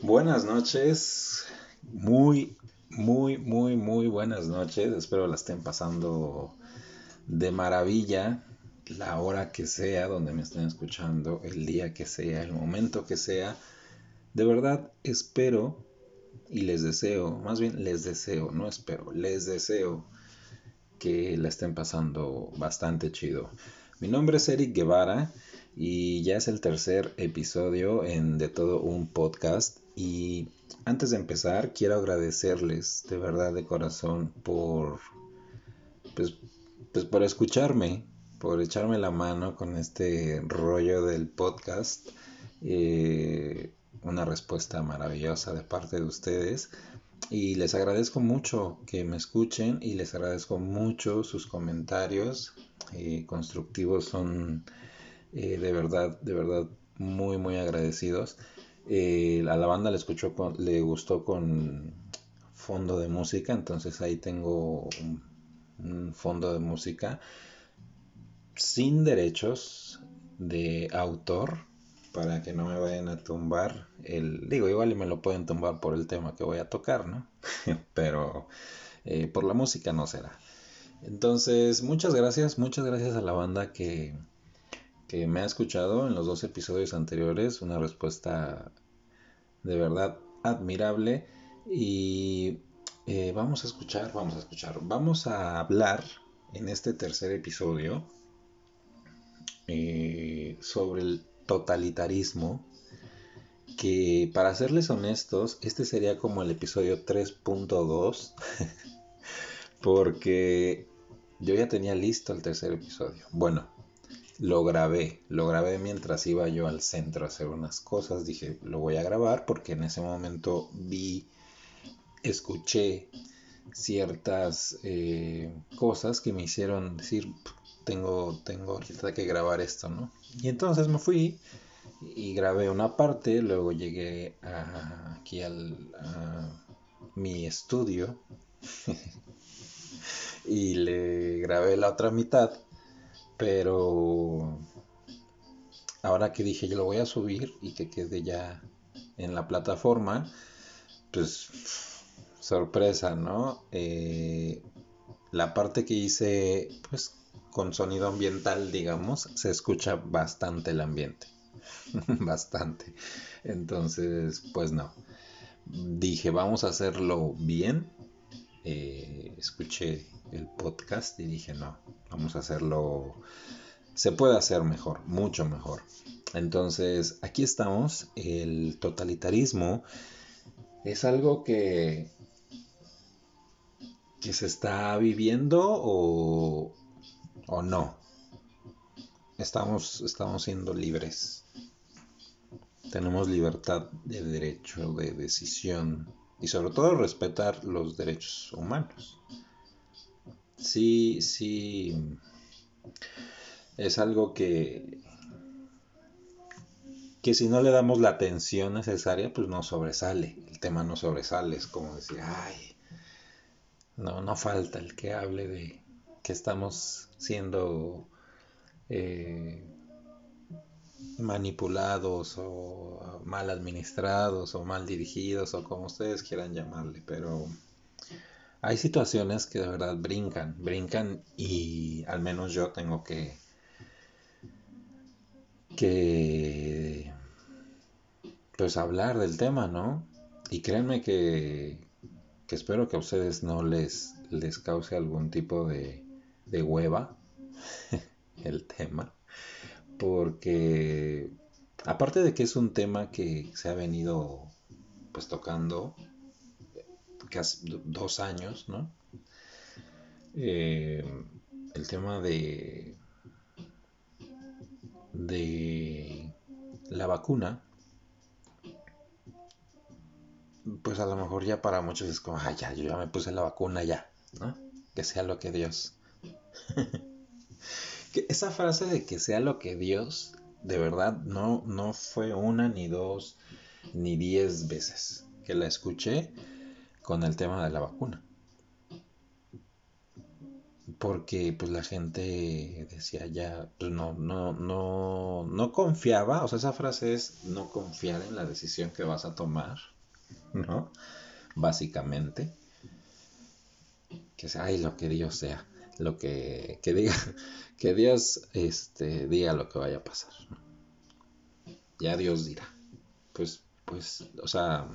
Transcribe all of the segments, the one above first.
Buenas noches, muy, muy, muy, muy buenas noches. Espero la estén pasando de maravilla la hora que sea, donde me estén escuchando, el día que sea, el momento que sea. De verdad espero y les deseo, más bien les deseo, no espero, les deseo que la estén pasando bastante chido. Mi nombre es Eric Guevara y ya es el tercer episodio en De todo un podcast y antes de empezar quiero agradecerles de verdad de corazón por pues, pues por escucharme, por echarme la mano con este rollo del podcast. Eh, una respuesta maravillosa de parte de ustedes. Y les agradezco mucho que me escuchen y les agradezco mucho sus comentarios eh, constructivos. Son eh, de verdad, de verdad muy, muy agradecidos. a la banda le, escuchó le gustó con fondo de música, entonces ahí tengo un fondo de música sin derechos de autor para que no me vayan a tumbar el digo igual y me lo pueden tumbar por el tema que voy a tocar no pero eh, por la música no será. Entonces muchas gracias muchas gracias a la banda que que me ha escuchado en los dos episodios anteriores una respuesta de verdad admirable. Y eh, vamos a escuchar vamos a escuchar vamos a hablar en este tercer episodio eh, sobre el totalitarismo, que para serles honestos, este sería como el episodio 3.2, porque yo ya tenía listo el tercer episodio. Bueno, lo grabé, lo grabé mientras iba yo al centro a hacer unas cosas, dije, lo voy a grabar porque en ese momento vi, escuché ciertas eh, cosas que me hicieron decir, tengo, tengo ahorita que grabar esto, ¿no? Y entonces me fui y grabé una parte, luego llegué aquí al, a mi estudio y le grabé la otra mitad, pero ahora que dije yo lo voy a subir y que quede ya en la plataforma, pues sorpresa, ¿no? Eh, la parte que hice, pues con sonido ambiental, digamos, se escucha bastante el ambiente. bastante. Entonces, pues no. Dije, vamos a hacerlo bien. Eh, escuché el podcast y dije, no, vamos a hacerlo. Se puede hacer mejor, mucho mejor. Entonces, aquí estamos. El totalitarismo es algo que, que se está viviendo o, o no. Estamos, estamos siendo libres. Tenemos libertad de derecho, de decisión y sobre todo respetar los derechos humanos. Sí, sí, es algo que, que si no le damos la atención necesaria, pues no sobresale. El tema no sobresale, es como decir, ay, no, no falta el que hable de que estamos siendo eh, manipulados o mal administrados o mal dirigidos o como ustedes quieran llamarle, pero hay situaciones que de verdad brincan, brincan y al menos yo tengo que que pues hablar del tema, ¿no? Y créanme que, que espero que a ustedes no les, les cause algún tipo de, de hueva el tema, porque aparte de que es un tema que se ha venido pues tocando casi dos años, ¿no? Eh, el tema de de la vacuna pues a lo mejor ya para muchos es como, ay, ya, yo ya me puse la vacuna ya, ¿no? Que sea lo que Dios esa frase de que sea lo que Dios, de verdad, no, no fue una, ni dos, ni diez veces. que la escuché con el tema de la vacuna. Porque pues la gente decía ya, pues no, no, no, no confiaba, o sea, esa frase es no confiar en la decisión que vas a tomar, ¿no? Básicamente. Que sea, ay, lo que Dios sea, lo que, que diga, que Dios este, diga lo que vaya a pasar. Ya Dios dirá. Pues, pues, o sea,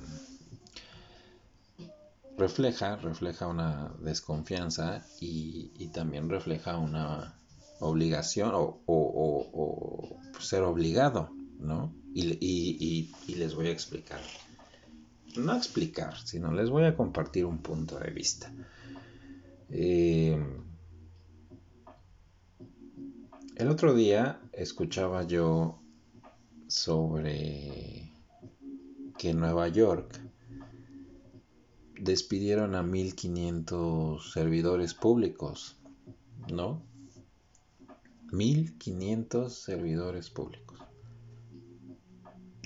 refleja, refleja una desconfianza y, también refleja una obligación o, ser obligado, ¿no? Y, les voy a explicar. No explicar, sino les voy a compartir un punto de vista. Eh, el otro día escuchaba yo sobre que Nueva York despidieron a 1500 servidores públicos, ¿no? 1500 servidores públicos.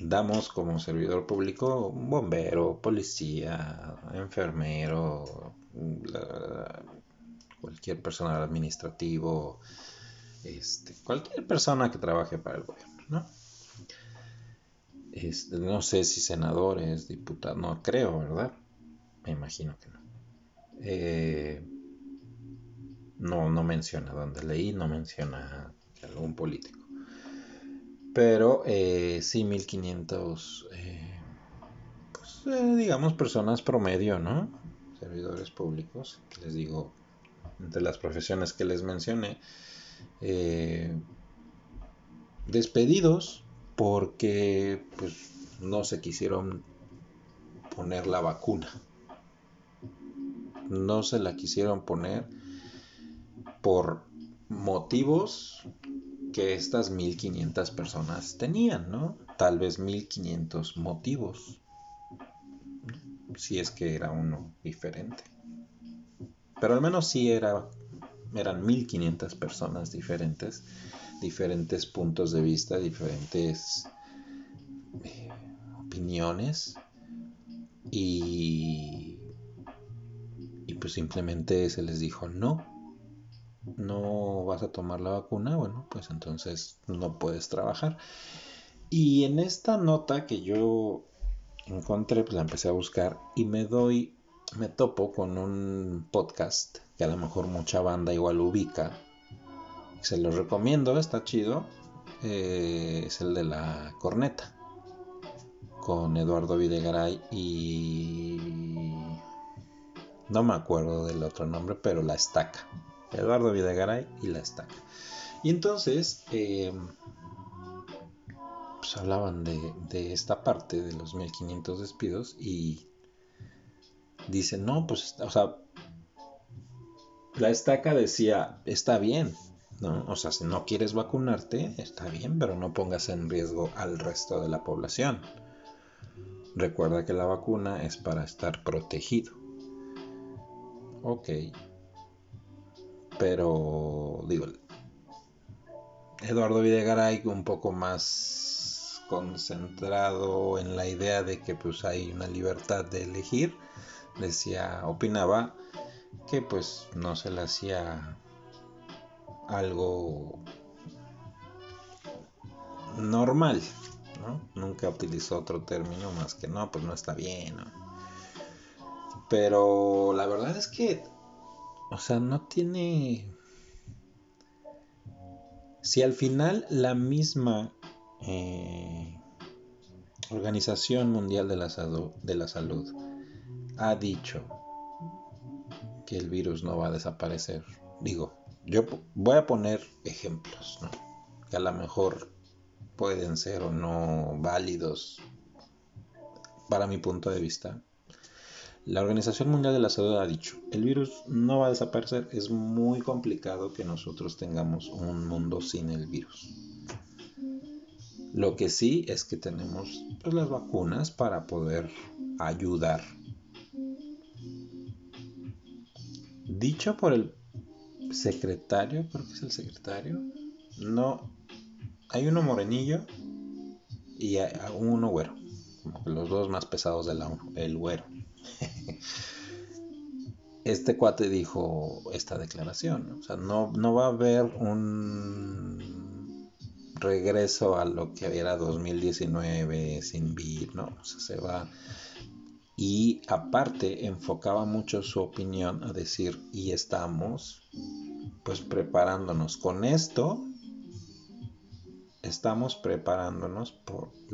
Damos como servidor público bombero, policía, enfermero, cualquier personal administrativo, este, cualquier persona que trabaje para el gobierno, ¿no? Este, no sé si senadores, diputados, no creo, ¿verdad? Me imagino que no. Eh, no, no menciona donde leí, no menciona algún político. Pero eh, sí, 1500, eh, pues, eh, digamos, personas promedio, ¿no? Servidores públicos, que les digo, entre las profesiones que les mencioné, despedidos porque pues, no se quisieron poner la vacuna no se la quisieron poner por motivos que estas 1500 personas tenían, ¿no? Tal vez 1500 motivos, si es que era uno diferente. Pero al menos sí era, eran 1500 personas diferentes, diferentes puntos de vista, diferentes eh, opiniones y y pues simplemente se les dijo no, no vas a tomar la vacuna, bueno, pues entonces no puedes trabajar. Y en esta nota que yo encontré, pues la empecé a buscar y me doy, me topo con un podcast que a lo mejor mucha banda igual ubica. Se los recomiendo, está chido. Eh, es el de la corneta con Eduardo Videgaray y no me acuerdo del otro nombre, pero La Estaca. Eduardo Videgaray y La Estaca. Y entonces, em, pues hablaban de, esta parte de los 1500 despidos y dicen, no, pues, o sea, la estaca decía, está bien, ¿no? O sea, si no quieres vacunarte, está bien, pero no pongas en riesgo al resto de la población. Recuerda que la vacuna es para estar protegido. Ok. Pero, digo, Eduardo Videgaray un poco más concentrado en la idea de que pues hay una libertad de elegir, decía, opinaba que pues no se le hacía algo normal, ¿no? Nunca utilizó otro término más que no, pues no está bien, ¿no? Pero la verdad es que, o sea, no tiene... Si al final la misma eh, Organización Mundial de la, de la Salud ha dicho que el virus no va a desaparecer, digo, yo voy a poner ejemplos, ¿no? que a lo mejor pueden ser o no válidos para mi punto de vista, la Organización Mundial de la Salud ha dicho, el virus no va a desaparecer, es muy complicado que nosotros tengamos un mundo sin el virus. Lo que sí es que tenemos pues, las vacunas para poder ayudar. Dicho por el secretario, creo que es el secretario, no, hay uno morenillo y hay uno güero. los dos más pesados de la el güero. este cuate dijo esta declaración, o sea, no, no va a haber un regreso a lo que era 2019 sin vir, ¿no? O sea, se va y aparte enfocaba mucho su opinión a decir y estamos pues preparándonos con esto estamos preparándonos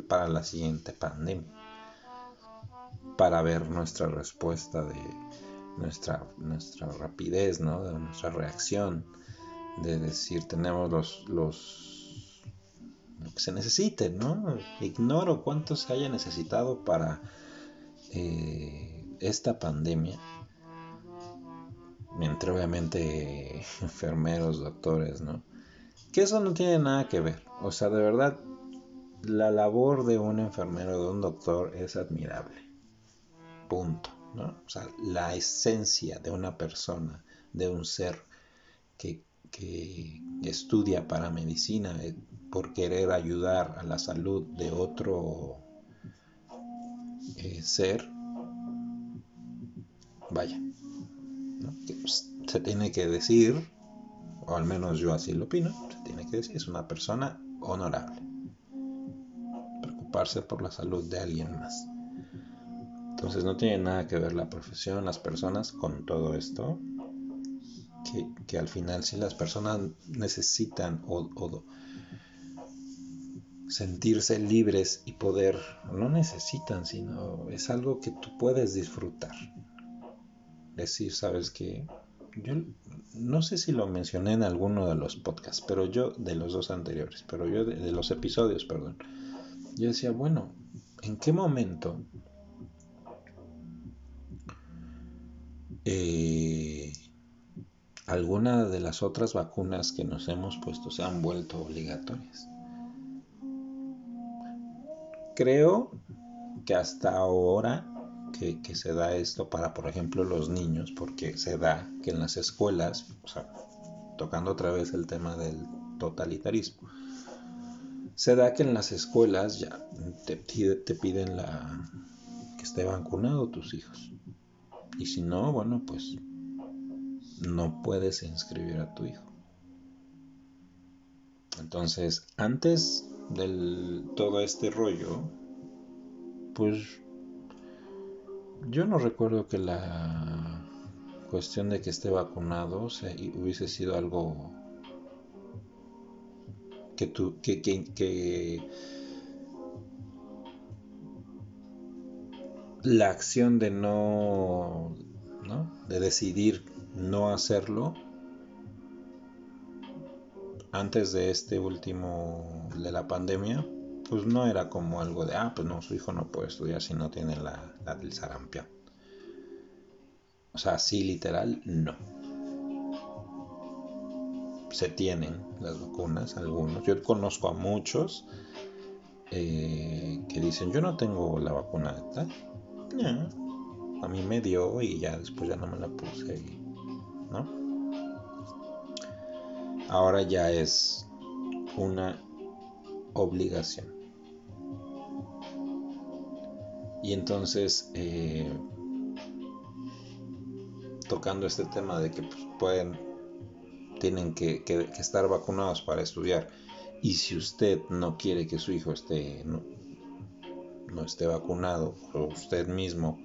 para la siguiente pandemia para ver nuestra respuesta de nuestra nuestra rapidez no de nuestra reacción de decir tenemos los los lo que se necesite no ignoro cuánto se haya necesitado para esta pandemia, entre obviamente enfermeros, doctores, ¿no? Que eso no tiene nada que ver. O sea, de verdad, la labor de un enfermero, de un doctor, es admirable. Punto. ¿no? O sea, la esencia de una persona, de un ser que, que estudia para medicina eh, por querer ayudar a la salud de otro eh, ser, vaya, pues, se tiene que decir, o al menos yo así lo opino, se tiene que decir, es una persona honorable. Preocuparse por la salud de alguien más. Entonces no tiene nada que ver la profesión, las personas con todo esto. Que, que al final si las personas necesitan o, o sentirse libres y poder, no necesitan, sino es algo que tú puedes disfrutar. Decir, sabes que yo no sé si lo mencioné en alguno de los podcasts, pero yo, de los dos anteriores, pero yo de, los episodios, perdón, yo decía, bueno, ¿en qué momento eh, alguna de las otras vacunas que nos hemos puesto se han vuelto obligatorias? Creo que hasta ahora que, se da esto para, por ejemplo, los niños, porque se da que en las escuelas, o sea, tocando otra vez el tema del totalitarismo, se da que en las escuelas ya te, te piden la que esté vacunado tus hijos. Y si no, bueno, pues no puedes inscribir a tu hijo. Entonces, antes del todo este rollo, pues yo no recuerdo que la cuestión de que esté vacunado hubiese sido algo que, tu, que, que, que la acción de no, no, de decidir no hacerlo antes de este último, de la pandemia, pues no era como algo de, ah, pues no, su hijo no puede estudiar si no tiene la, la del sarampión. O sea, sí, literal, no. Se tienen las vacunas, algunos. Yo conozco a muchos eh, que dicen, yo no tengo la vacuna de tal. a mí me dio y ya después ya no me la puse. ¿No? Ahora ya es una obligación. Y entonces, eh, tocando este tema de que pues, pueden, tienen que, estar vacunados para estudiar, y si usted no quiere que su hijo esté, no, esté vacunado, o usted mismo,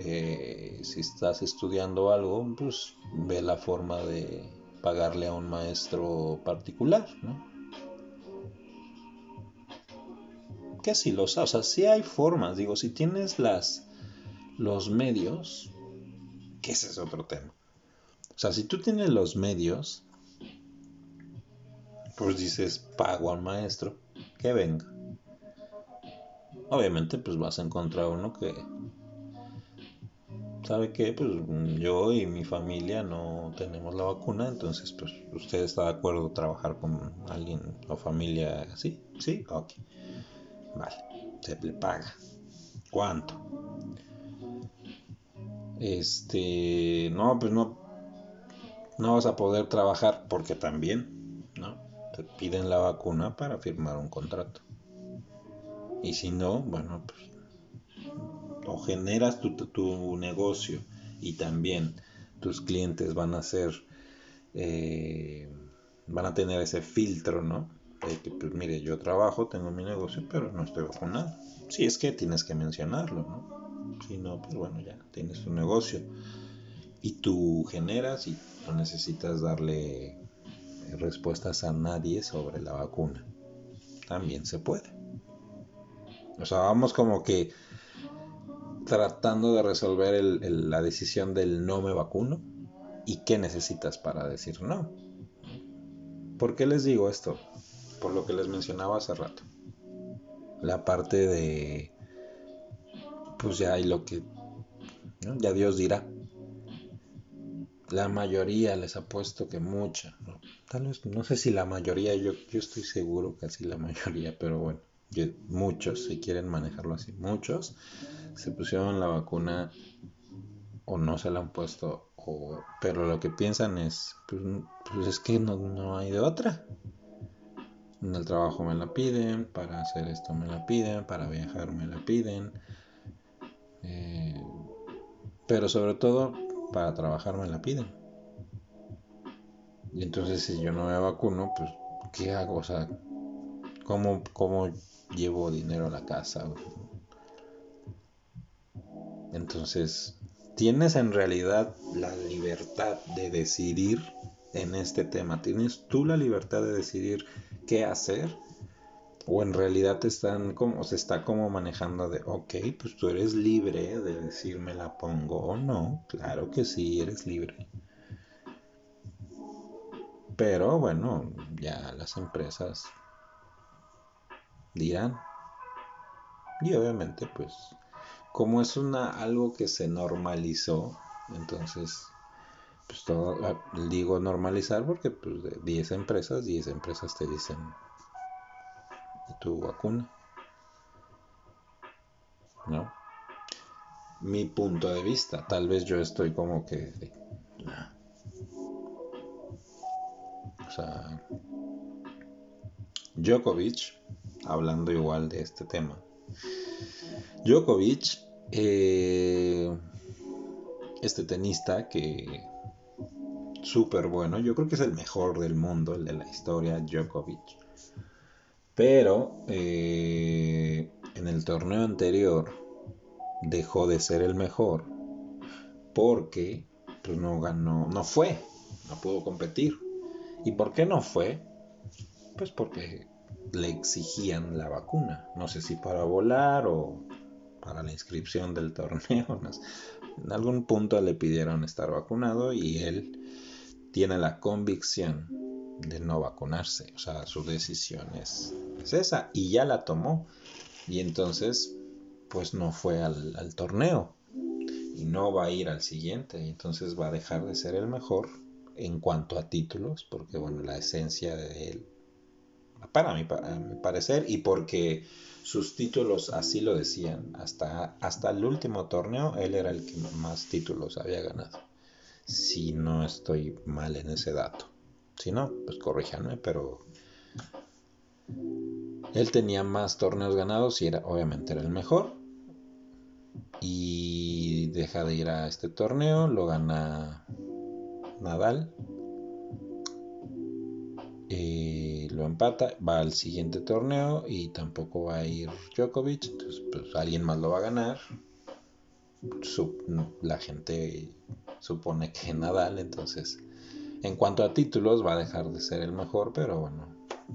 eh, si estás estudiando algo, pues ve la forma de pagarle a un maestro particular, ¿no? Que si los, o sea, si hay formas, digo, si tienes las los medios, que ese es otro tema. O sea, si tú tienes los medios, pues dices, pago al maestro, que venga. Obviamente, pues vas a encontrar uno que ¿sabe qué? Pues yo y mi familia no tenemos la vacuna, entonces pues usted está de acuerdo trabajar con alguien o familia así, ¿sí? Ok. Vale, se le paga. ¿Cuánto? Este, no, pues no, no vas a poder trabajar porque también, ¿no? Te piden la vacuna para firmar un contrato. Y si no, bueno, pues o generas tu, tu negocio y también tus clientes van a ser, eh, van a tener ese filtro, ¿no? De que, pues mire, yo trabajo, tengo mi negocio, pero no estoy vacunado. Si es que tienes que mencionarlo, ¿no? Si no, pues bueno, ya tienes tu negocio. Y tú generas y no necesitas darle respuestas a nadie sobre la vacuna. También se puede. O sea, vamos como que tratando de resolver la decisión del no me vacuno y qué necesitas para decir no. ¿Por qué les digo esto? Por lo que les mencionaba hace rato. La parte de, pues ya hay lo que, ya Dios dirá. La mayoría les ha puesto que mucha, tal vez, no sé si la mayoría, yo, yo estoy seguro casi la mayoría, pero bueno, muchos, si quieren manejarlo así, muchos se pusieron la vacuna o no se la han puesto, o, pero lo que piensan es, pues, pues es que no, no, hay de otra. En el trabajo me la piden, para hacer esto me la piden, para viajar me la piden, eh, pero sobre todo para trabajar me la piden. Y entonces si yo no me vacuno, pues ¿qué hago? O sea, ¿cómo, cómo llevo dinero a la casa? Entonces, tienes en realidad la libertad de decidir en este tema. Tienes tú la libertad de decidir qué hacer. O en realidad te están como, se está como manejando de, ok, pues tú eres libre de decirme la pongo o no. Claro que sí, eres libre. Pero bueno, ya las empresas dirán. Y obviamente pues como es una algo que se normalizó, entonces pues todo ah, digo normalizar porque pues de 10 empresas, 10 empresas te dicen tu vacuna. ¿No? Mi punto de vista, tal vez yo estoy como que o sea, Djokovic, hablando igual de este tema. Djokovic eh, este tenista que súper bueno, yo creo que es el mejor del mundo, el de la historia, Djokovic. Pero eh, en el torneo anterior dejó de ser el mejor porque pues, no ganó, no fue, no pudo competir. ¿Y por qué no fue? Pues porque le exigían la vacuna. No sé si para volar o para la inscripción del torneo. En algún punto le pidieron estar vacunado y él tiene la convicción de no vacunarse. O sea, su decisión es, esa y ya la tomó. Y entonces, pues no fue al, al torneo y no va a ir al siguiente. Y entonces va a dejar de ser el mejor en cuanto a títulos, porque bueno, la esencia de él, para mí, para mi parecer, y porque sus títulos así lo decían. Hasta, hasta el último torneo él era el que más títulos había ganado. Si no estoy mal en ese dato. Si no, pues corríjanme, pero él tenía más torneos ganados y era, obviamente era el mejor. Y deja de ir a este torneo, lo gana Nadal. Eh, lo empata, va al siguiente torneo y tampoco va a ir Djokovic, entonces pues alguien más lo va a ganar. la gente supone que Nadal, entonces en cuanto a títulos va a dejar de ser el mejor, pero bueno,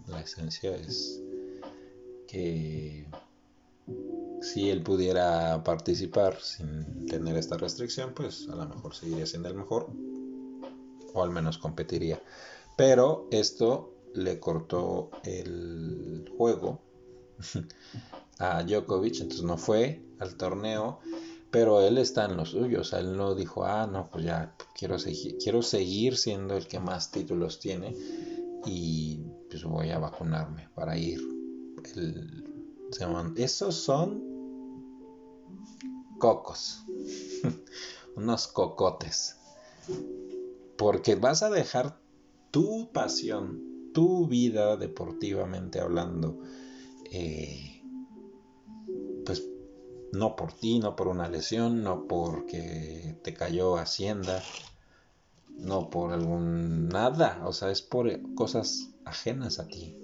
la esencia es que si él pudiera participar sin tener esta restricción, pues a lo mejor seguiría siendo el mejor o al menos competiría. Pero esto le cortó el juego a Djokovic, entonces no fue al torneo, pero él está en los suyos, él no dijo, ah, no, pues ya quiero seguir, quiero seguir siendo el que más títulos tiene y pues voy a vacunarme para ir. El, esos son cocos, unos cocotes, porque vas a dejar tu pasión tu vida deportivamente hablando, eh, pues No por ti, no por una lesión, no porque te cayó Hacienda, no por algún nada, o sea, es por cosas ajenas a ti,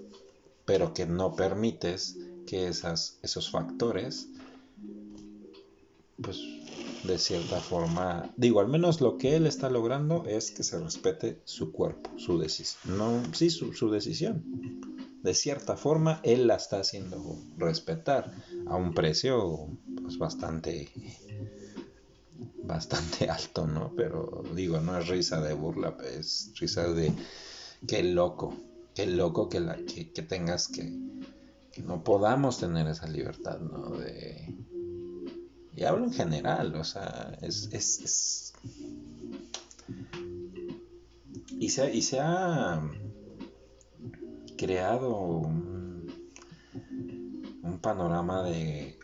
pero que no permites que esas, esos factores, pues de cierta forma, digo, al menos lo que él está logrando es que se respete su cuerpo, su decisión, no, sí, su, su decisión. De cierta forma, él la está haciendo respetar a un precio pues bastante bastante alto, ¿no? Pero digo, no es risa de burla, es risa de qué loco, qué loco que, la, que, tengas que, que no podamos tener esa libertad, ¿no? De, y hablo en general, o sea, es... es, es. Y, se, y se ha creado un, un panorama de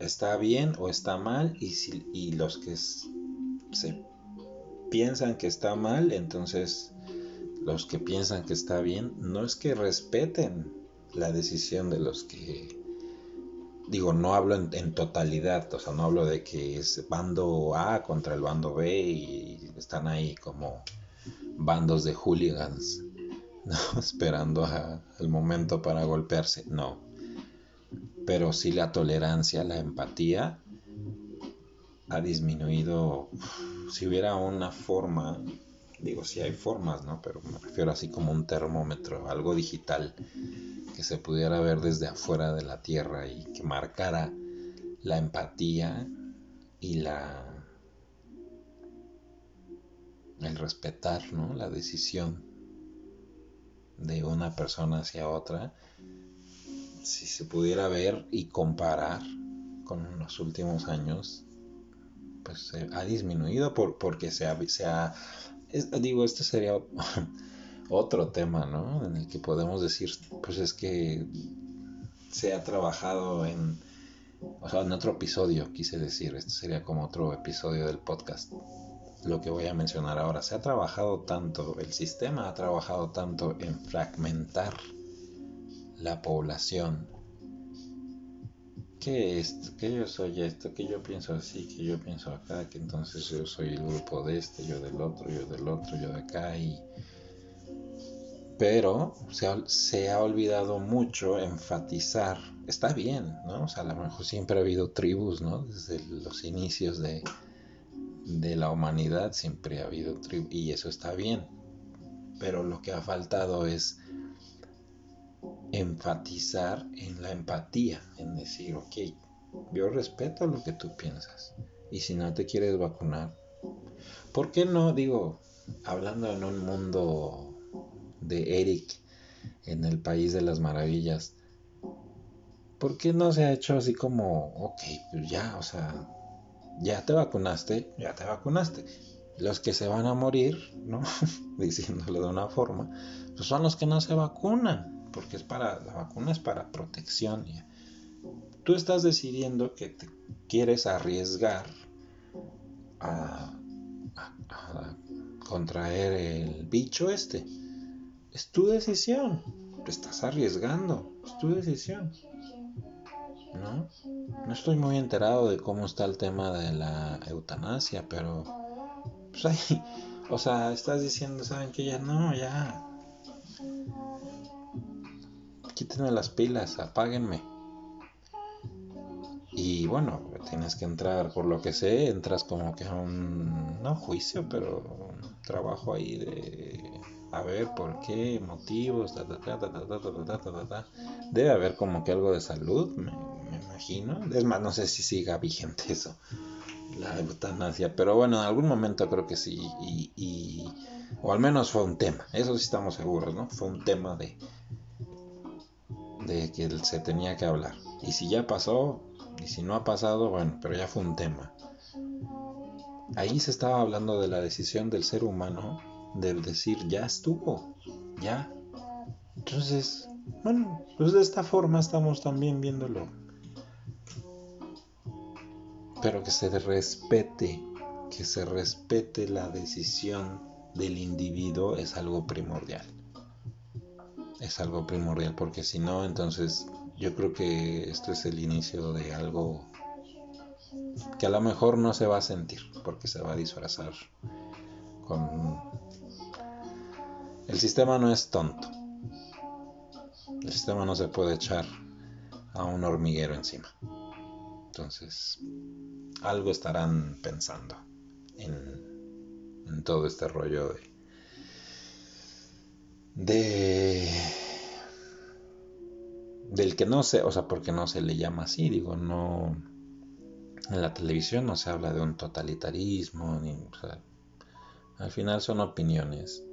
está bien o está mal y, si, y los que se piensan que está mal, entonces los que piensan que está bien, no es que respeten la decisión de los que digo, no hablo en, totalidad, o sea, no hablo de que es bando A contra el bando B y están ahí como bandos de hooligans, esperando el momento para golpearse, no pero sí la tolerancia, la empatía ha disminuido. Si hubiera una forma, digo, si hay formas, ¿no? Pero me refiero así como un termómetro, algo digital que se pudiera ver desde afuera de la Tierra y que marcara la empatía y la el respetar, ¿no? La decisión de una persona hacia otra si se pudiera ver y comparar con los últimos años, pues ha disminuido por, porque se ha, se digo, este sería otro tema, ¿no? En el que podemos decir, pues es que se ha trabajado en, o sea, en otro episodio, quise decir, este sería como otro episodio del podcast. Lo que voy a mencionar ahora, se ha trabajado tanto, el sistema ha trabajado tanto en fragmentar la población. Que esto, que yo soy esto, que yo pienso así, que yo pienso acá, que entonces yo soy el grupo de este, yo del otro, yo del otro, yo de acá y... Pero se ha, se ha olvidado mucho enfatizar, está bien, ¿no? O sea, a lo mejor siempre ha habido tribus, ¿no? Desde los inicios de, de la humanidad siempre ha habido tribus y eso está bien. Pero lo que ha faltado es enfatizar en la empatía, en decir, ok, yo respeto lo que tú piensas. Y si no te quieres vacunar, ¿por qué no? Digo, hablando en un mundo de Eric, en el país de las maravillas, ¿por qué no se ha hecho así como, ok, pues ya, o sea, ya te vacunaste, ya te vacunaste? Los que se van a morir, ¿no? Diciéndolo de una forma, pues son los que no se vacunan porque es para, la vacuna es para protección. Tú estás decidiendo que te quieres arriesgar a, contraer el bicho este. Es tu decisión. Te estás arriesgando. Es tu decisión. ¿No? No estoy muy enterado de cómo está el tema de la eutanasia, pero pues ahí, o sea, estás diciendo, ¿saben que ya no, ya quítenme las pilas, apáguenme. Y bueno, tienes que entrar, por lo que sé, entras como que a un, no juicio, pero un trabajo ahí de a ver por qué, motivos, debe haber como que algo de salud, me, imagino. Es más, no sé si siga vigente eso, la eutanasia, pero bueno, en algún momento creo que sí, y, y o al menos fue un tema, eso sí estamos seguros, ¿no? Fue un tema de, de que se tenía que hablar. Y si ya pasó, y si no ha pasado, bueno, pero ya fue un tema. Ahí se estaba hablando de la decisión del ser humano de decir, ya estuvo, ya. Entonces, bueno, pues de esta forma estamos también viéndolo. Pero que se respete, que se respete la decisión del individuo es algo primordial es algo primordial porque si no, entonces yo creo que esto es el inicio de algo que a lo mejor no se va a sentir porque se va a disfrazar con... El sistema no es tonto. El sistema no se puede echar a un hormiguero encima. Entonces, algo estarán pensando en, en todo este rollo de, de del que no sé, o sea, porque no se le llama así, digo, no en la televisión no se habla de un totalitarismo, ni, o sea, al final son opiniones,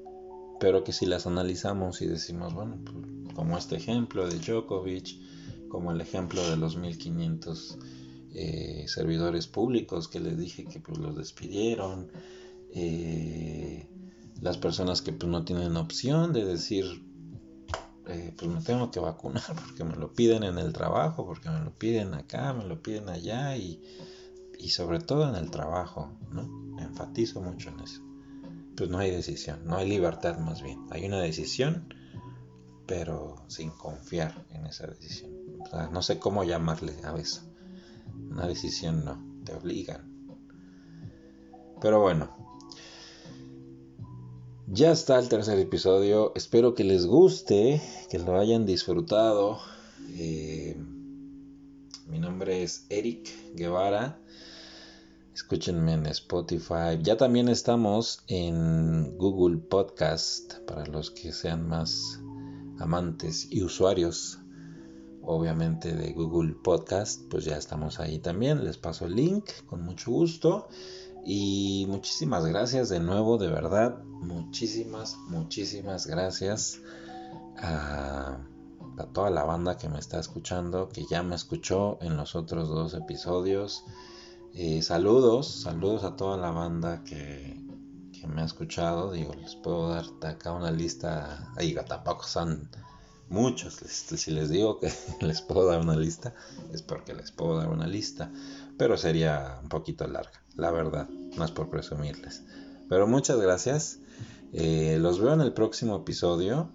pero que si las analizamos y decimos, bueno, pues, como este ejemplo de Djokovic, como el ejemplo de los 1500 eh, servidores públicos que les dije que pues los despidieron, eh, las personas que pues no tienen opción de decir eh, pues me tengo que vacunar porque me lo piden en el trabajo, porque me lo piden acá, me lo piden allá y, y sobre todo en el trabajo, ¿no? Enfatizo mucho en eso. Pues no hay decisión, no hay libertad más bien. Hay una decisión, pero sin confiar en esa decisión. No sé cómo llamarle a eso. Una decisión no, te obligan. Pero bueno, ya está el tercer episodio. Espero que les guste, que lo hayan disfrutado. Eh, mi nombre es Eric Guevara. Escúchenme en Spotify. Ya también estamos en Google Podcast para los que sean más amantes y usuarios. Obviamente de Google Podcast, pues ya estamos ahí también. Les paso el link con mucho gusto. Y muchísimas gracias de nuevo, de verdad, muchísimas, muchísimas gracias a, toda la banda que me está escuchando, que ya me escuchó en los otros dos episodios. Eh, saludos, saludos a toda la banda que, me ha escuchado. Digo, les puedo dar acá una lista. Ahí tampoco son muchos. Si les digo que les puedo dar una lista, es porque les puedo dar una lista. Pero sería un poquito larga la verdad, no es por presumirles. Pero muchas gracias. Eh, los veo en el próximo episodio.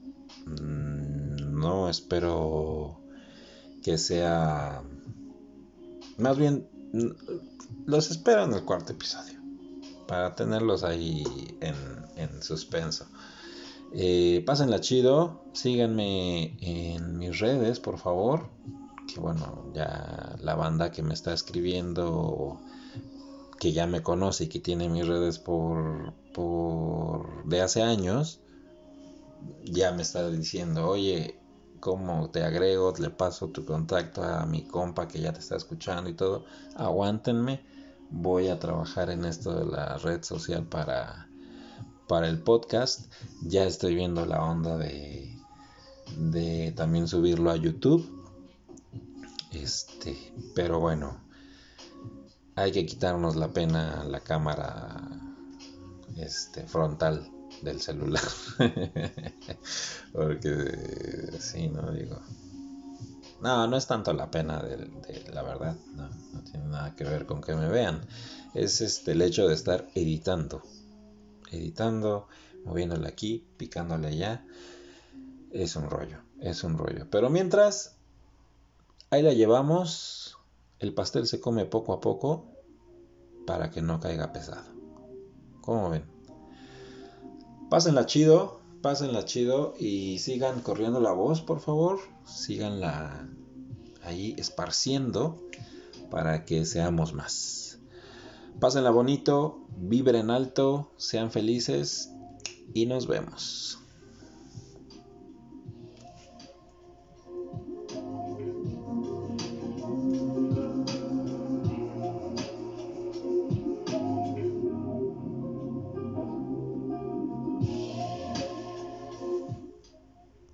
Mm, no espero que sea... Más bien, los espero en el cuarto episodio. Para tenerlos ahí en, en suspenso. Eh, pásenla chido. Síganme en mis redes, por favor. Que bueno, ya la banda que me está escribiendo que ya me conoce y que tiene mis redes por, por de hace años, ya me está diciendo, oye, ¿cómo te agrego? Le paso tu contacto a mi compa que ya te está escuchando y todo. Aguántenme, voy a trabajar en esto de la red social para, para el podcast. Ya estoy viendo la onda de, de también subirlo a YouTube. Este, pero bueno, hay que quitarnos la pena la cámara este, frontal del celular. Porque sí, no digo. No, no es tanto la pena de, la verdad, no, no, tiene nada que ver con que me vean. Es este el hecho de estar editando. Editando, moviéndole aquí, picándole allá. Es un rollo, es un rollo. Pero mientras, ahí la llevamos el pastel se come poco a poco para que no caiga pesado. ¿Cómo ven? Pásenla chido, pásenla chido y sigan corriendo la voz, por favor. Síganla ahí esparciendo para que seamos más. Pásenla bonito, vibren alto, sean felices y nos vemos.